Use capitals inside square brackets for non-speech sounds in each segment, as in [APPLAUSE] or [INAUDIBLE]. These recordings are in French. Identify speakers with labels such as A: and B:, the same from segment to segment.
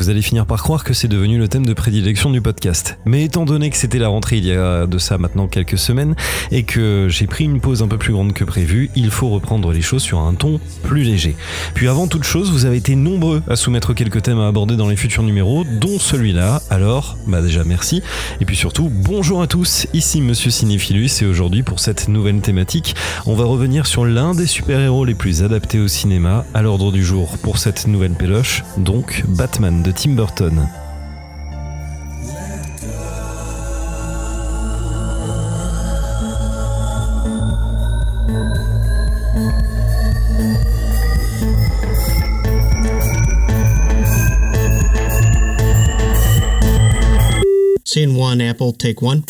A: vous allez finir par croire que c'est devenu le thème de prédilection du podcast. Mais étant donné que c'était la rentrée il y a de ça maintenant quelques semaines et que j'ai pris une pause un peu plus grande que prévu, il faut reprendre les choses sur un ton plus léger. Puis avant toute chose, vous avez été nombreux à soumettre quelques thèmes à aborder dans les futurs numéros, dont celui-là. Alors, bah déjà merci. Et puis surtout, bonjour à tous, ici Monsieur Cinéphilus et aujourd'hui pour cette nouvelle thématique, on va revenir sur l'un des super-héros les plus adaptés au cinéma à l'ordre du jour pour cette nouvelle péloche, donc Batman Tim Burton.
B: Scene one, Apple, take one.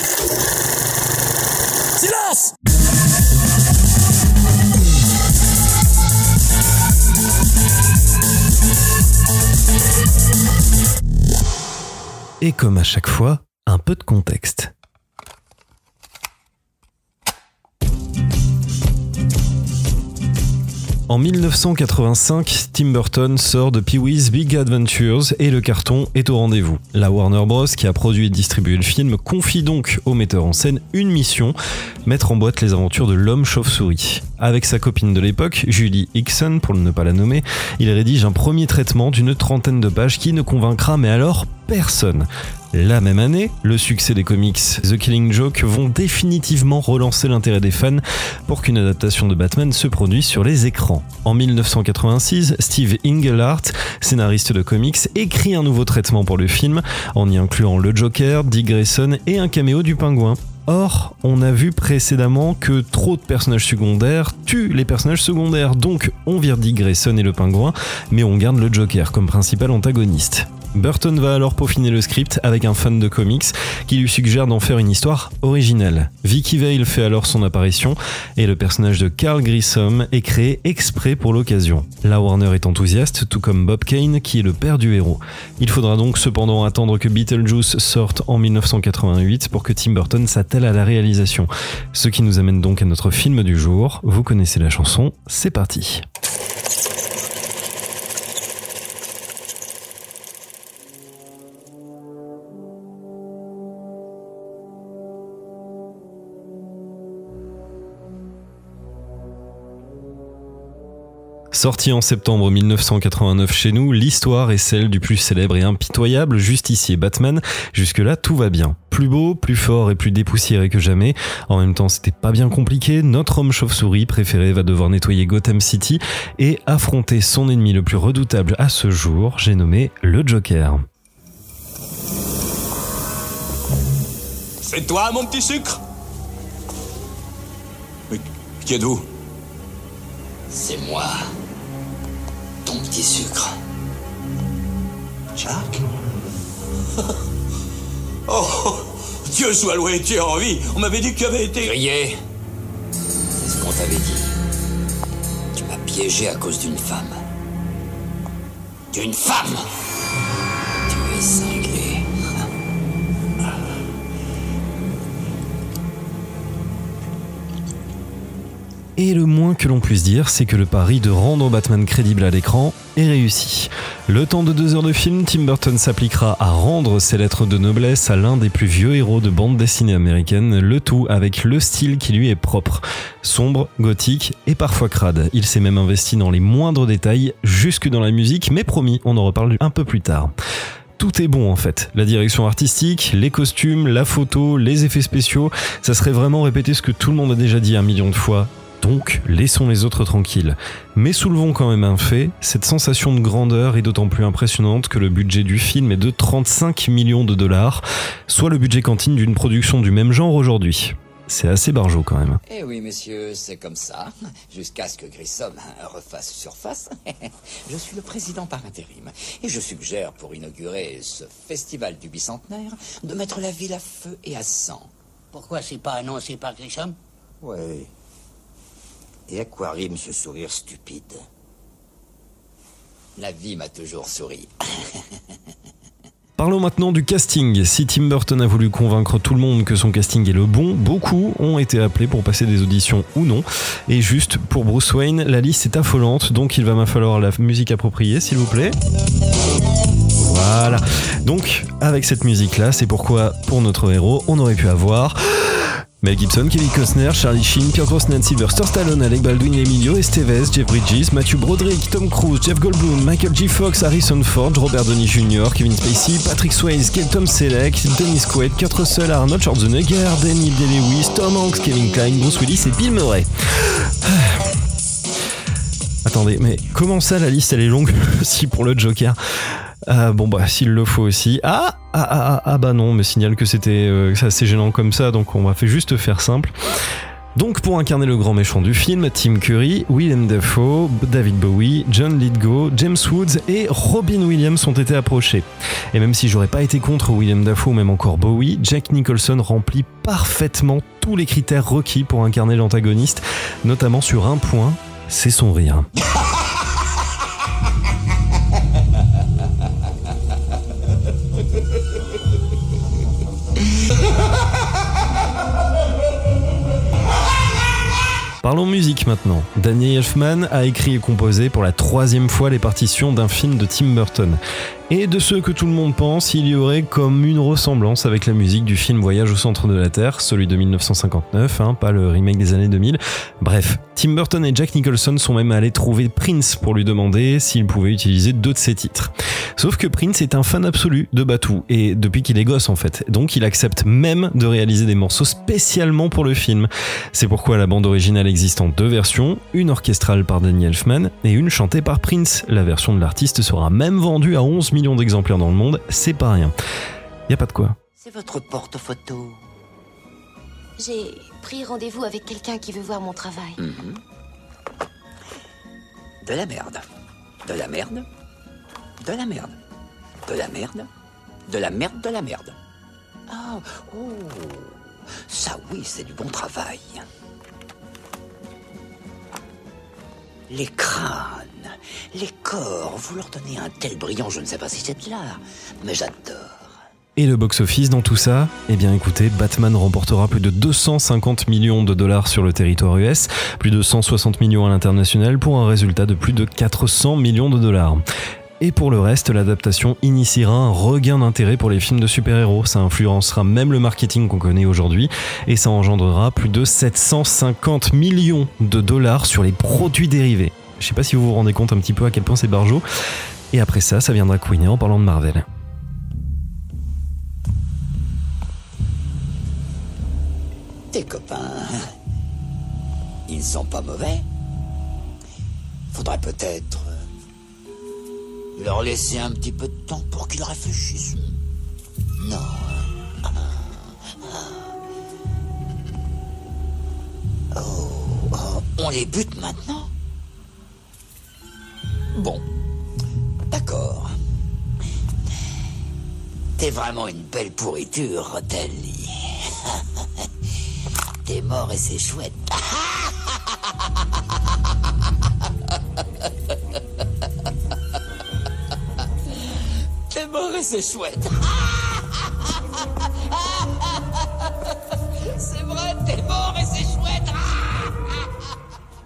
A: Et comme à chaque fois, un peu de contexte. En 1985, Tim Burton sort de Pee-wee's Big Adventures et le carton est au rendez-vous. La Warner Bros, qui a produit et distribué le film, confie donc au metteur en scène une mission mettre en boîte les aventures de l'homme chauve-souris. Avec sa copine de l'époque, Julie Hickson, pour ne pas la nommer, il rédige un premier traitement d'une trentaine de pages qui ne convaincra mais alors personne. La même année, le succès des comics The Killing Joke vont définitivement relancer l'intérêt des fans pour qu'une adaptation de Batman se produise sur les écrans. En 1986, Steve Englehart, scénariste de comics, écrit un nouveau traitement pour le film en y incluant le Joker, Dick Grayson et un caméo du pingouin. Or, on a vu précédemment que trop de personnages secondaires tuent les personnages secondaires, donc on vire Dick Grayson et le pingouin, mais on garde le Joker comme principal antagoniste. Burton va alors peaufiner le script avec un fan de comics qui lui suggère d'en faire une histoire originale. Vicky Vale fait alors son apparition et le personnage de Carl Grissom est créé exprès pour l'occasion. La Warner est enthousiaste, tout comme Bob Kane qui est le père du héros. Il faudra donc cependant attendre que Beetlejuice sorte en 1988 pour que Tim Burton s'attelle à la réalisation. Ce qui nous amène donc à notre film du jour. Vous connaissez la chanson, c'est parti. Sorti en septembre 1989 chez nous, l'histoire est celle du plus célèbre et impitoyable justicier Batman. Jusque-là, tout va bien. Plus beau, plus fort et plus dépoussiéré que jamais. En même temps, c'était pas bien compliqué. Notre homme chauve-souris préféré va devoir nettoyer Gotham City et affronter son ennemi le plus redoutable à ce jour, j'ai nommé le Joker.
C: C'est toi, mon petit sucre? Mais qui êtes-vous?
D: C'est moi, ton petit sucre.
C: Jacques [LAUGHS] Oh Dieu soit loué, tu es en vie On m'avait dit que tu avais été...
D: Grillé C'est ce qu'on t'avait dit. Tu m'as piégé à cause d'une femme. D'une femme Tu es cinglé.
A: Et le moins que l'on puisse dire, c'est que le pari de rendre Batman crédible à l'écran est réussi. Le temps de deux heures de film, Tim Burton s'appliquera à rendre ses lettres de noblesse à l'un des plus vieux héros de bande dessinée américaine, le tout avec le style qui lui est propre. Sombre, gothique et parfois crade. Il s'est même investi dans les moindres détails, jusque dans la musique, mais promis, on en reparle un peu plus tard tout est bon en fait. La direction artistique, les costumes, la photo, les effets spéciaux, ça serait vraiment répéter ce que tout le monde a déjà dit un million de fois. Donc, laissons les autres tranquilles. Mais soulevons quand même un fait, cette sensation de grandeur est d'autant plus impressionnante que le budget du film est de 35 millions de dollars, soit le budget cantine d'une production du même genre aujourd'hui. C'est assez barjot quand même.
D: Eh oui, messieurs, c'est comme ça. Jusqu'à ce que Grissom refasse surface. [LAUGHS] je suis le président par intérim. Et je suggère, pour inaugurer ce festival du bicentenaire, de mettre la ville à feu et à sang.
E: Pourquoi c'est pas annoncé par Grissom?
D: Ouais. Et à quoi rime ce sourire stupide? La vie m'a toujours souri. [LAUGHS]
A: Parlons maintenant du casting. Si Tim Burton a voulu convaincre tout le monde que son casting est le bon, beaucoup ont été appelés pour passer des auditions ou non. Et juste pour Bruce Wayne, la liste est affolante, donc il va me falloir la musique appropriée, s'il vous plaît. Voilà. Donc, avec cette musique-là, c'est pourquoi, pour notre héros, on aurait pu avoir. Mel Gibson, Kevin Costner, Charlie Sheen, Pierre Brosnan, Sylvester Stallone, Alec Baldwin, Emilio Estevez, Jeff Bridges, Matthew Broderick, Tom Cruise, Jeff Goldblum, Michael G. Fox, Harrison Ford, Robert Downey Jr., Kevin Spacey, Patrick Swayze, Tom Selleck, Dennis Quaid, Kurt Russell, Arnold Schwarzenegger, Daniel Day-Lewis, Tom Hanks, Kevin Klein, Bruce Willis et Bill Murray. [SIGHS] Attendez, mais comment ça la liste elle est longue [LAUGHS] aussi pour le Joker? Euh, bon bah s'il le faut aussi. Ah ah, ah ah ah bah non, me signale que c'était euh, assez gênant comme ça, donc on va fait juste faire simple. Donc pour incarner le grand méchant du film, Tim Curry, Willem Dafoe, David Bowie, John Lithgow, James Woods et Robin Williams ont été approchés. Et même si j'aurais pas été contre Willem Dafoe ou même encore Bowie, Jack Nicholson remplit parfaitement tous les critères requis pour incarner l'antagoniste, notamment sur un point, c'est son rire. [LAUGHS] Parlons musique maintenant. Daniel Elfman a écrit et composé pour la troisième fois les partitions d'un film de Tim Burton. Et de ce que tout le monde pense, il y aurait comme une ressemblance avec la musique du film Voyage au centre de la Terre, celui de 1959, hein, pas le remake des années 2000. Bref, Tim Burton et Jack Nicholson sont même allés trouver Prince pour lui demander s'il pouvait utiliser deux de ses titres. Sauf que Prince est un fan absolu de Batou, et depuis qu'il est gosse en fait, donc il accepte même de réaliser des morceaux spécialement pour le film. C'est pourquoi la bande originale existe en deux versions, une orchestrale par Danny Elfman et une chantée par Prince. La version de l'artiste sera même vendue à 11 millions d'exemplaires dans le monde, c'est pas rien. Y a pas de quoi.
D: C'est votre porte-photo.
F: J'ai pris rendez-vous avec quelqu'un qui veut voir mon travail.
D: Mhm. De la merde. De la merde. De la merde. De la merde. De la merde, de la merde. Ah, oh. Ça oui, c'est du bon travail. Les crânes, les corps, vous leur donnez un tel brillant, je ne sais pas si c'est de l'art, mais j'adore.
A: Et le box-office dans tout ça? Eh bien écoutez, Batman remportera plus de 250 millions de dollars sur le territoire US, plus de 160 millions à l'international pour un résultat de plus de 400 millions de dollars. Et pour le reste, l'adaptation initiera un regain d'intérêt pour les films de super-héros. Ça influencera même le marketing qu'on connaît aujourd'hui et ça engendrera plus de 750 millions de dollars sur les produits dérivés. Je sais pas si vous vous rendez compte un petit peu à quel point c'est barjot. Et après ça, ça viendra couiner en parlant de Marvel.
D: Tes copains, ils sont pas mauvais. Faudrait peut-être leur laisser un petit peu de temps pour qu'ils réfléchissent. Non. Oh, oh, on les bute maintenant Bon, d'accord. T'es vraiment une belle pourriture, Rotelli. [LAUGHS] T'es mort et c'est chouette. T'es mort et c'est chouette. [LAUGHS] C'est vrai, et c'est chouette.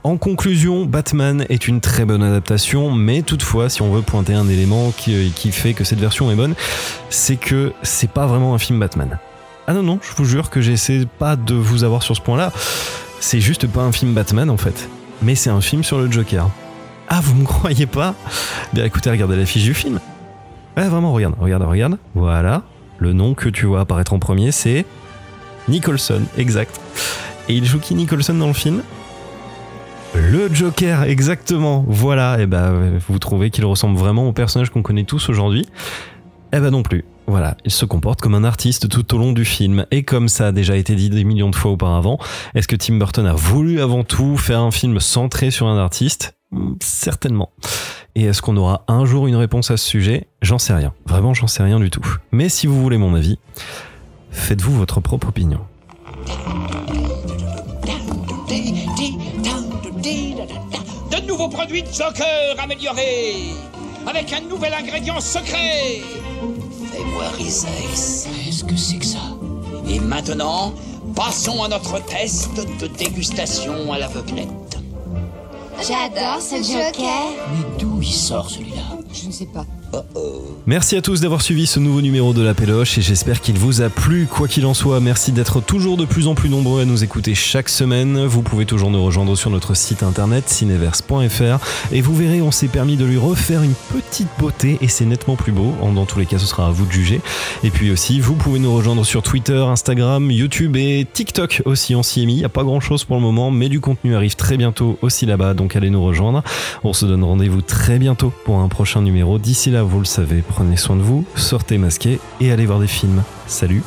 A: En conclusion, Batman est une très bonne adaptation, mais toutefois, si on veut pointer un élément qui, qui fait que cette version est bonne, c'est que c'est pas vraiment un film Batman. Ah non, non, je vous jure que j'essaie pas de vous avoir sur ce point-là. C'est juste pas un film Batman en fait. Mais c'est un film sur le Joker. Ah, vous me [LAUGHS] croyez pas? Bien écoutez, regardez la fiche du film. Ouais, vraiment, regarde, regarde, regarde. Voilà. Le nom que tu vois apparaître en premier, c'est Nicholson, exact. Et il joue qui Nicholson dans le film? Le Joker, exactement. Voilà, et ben vous trouvez qu'il ressemble vraiment au personnage qu'on connaît tous aujourd'hui Eh ben non plus. Voilà, il se comporte comme un artiste tout au long du film. Et comme ça a déjà été dit des millions de fois auparavant, est-ce que Tim Burton a voulu avant tout faire un film centré sur un artiste? Certainement. Et est-ce qu'on aura un jour une réponse à ce sujet? J'en sais rien. Vraiment, j'en sais rien du tout. Mais si vous voulez mon avis, faites-vous votre propre opinion.
G: De nouveaux produits de améliorés avec un nouvel ingrédient secret.
D: Fais-moi.
G: Qu'est-ce que c'est que ça?
D: Et maintenant, passons à notre test de dégustation à l'aveuglette.
F: J'adore ce Joker.
E: Mais d'où il sort celui-là?
F: Je ne sais pas.
A: Merci à tous d'avoir suivi ce nouveau numéro de La Péloche et j'espère qu'il vous a plu. Quoi qu'il en soit, merci d'être toujours de plus en plus nombreux à nous écouter chaque semaine. Vous pouvez toujours nous rejoindre sur notre site internet cineverse.fr et vous verrez, on s'est permis de lui refaire une petite beauté et c'est nettement plus beau. Dans tous les cas, ce sera à vous de juger. Et puis aussi, vous pouvez nous rejoindre sur Twitter, Instagram, YouTube et TikTok aussi. On s'y est mis. Il n'y a pas grand chose pour le moment, mais du contenu arrive très bientôt aussi là-bas, donc allez nous rejoindre. On se donne rendez-vous très bientôt pour un prochain numéro. D'ici là, vous le savez, prenez soin de vous, sortez masqué et allez voir des films. Salut